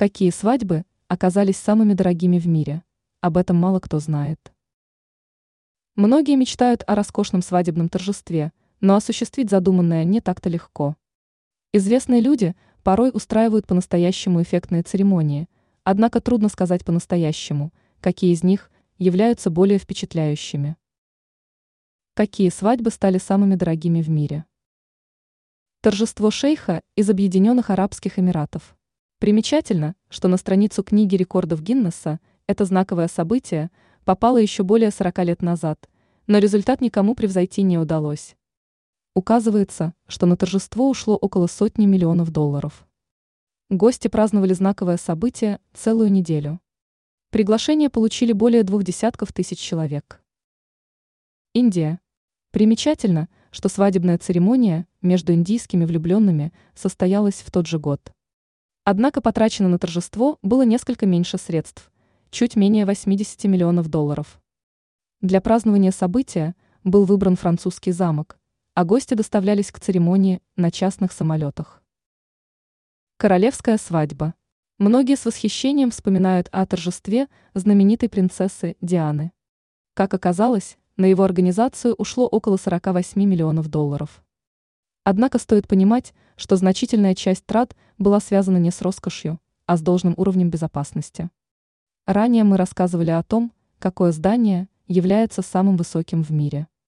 Какие свадьбы оказались самыми дорогими в мире? Об этом мало кто знает. Многие мечтают о роскошном свадебном торжестве, но осуществить задуманное не так-то легко. Известные люди порой устраивают по-настоящему эффектные церемонии, однако трудно сказать по-настоящему, какие из них являются более впечатляющими. Какие свадьбы стали самыми дорогими в мире? Торжество шейха из Объединенных Арабских Эмиратов – Примечательно, что на страницу книги рекордов Гиннесса это знаковое событие попало еще более 40 лет назад, но результат никому превзойти не удалось. Указывается, что на торжество ушло около сотни миллионов долларов. Гости праздновали знаковое событие целую неделю. Приглашение получили более двух десятков тысяч человек. Индия. Примечательно, что свадебная церемония между индийскими влюбленными состоялась в тот же год. Однако потрачено на торжество было несколько меньше средств, чуть менее 80 миллионов долларов. Для празднования события был выбран французский замок, а гости доставлялись к церемонии на частных самолетах. Королевская свадьба. Многие с восхищением вспоминают о торжестве знаменитой принцессы Дианы. Как оказалось, на его организацию ушло около 48 миллионов долларов. Однако стоит понимать, что значительная часть трат была связана не с роскошью, а с должным уровнем безопасности. Ранее мы рассказывали о том, какое здание является самым высоким в мире.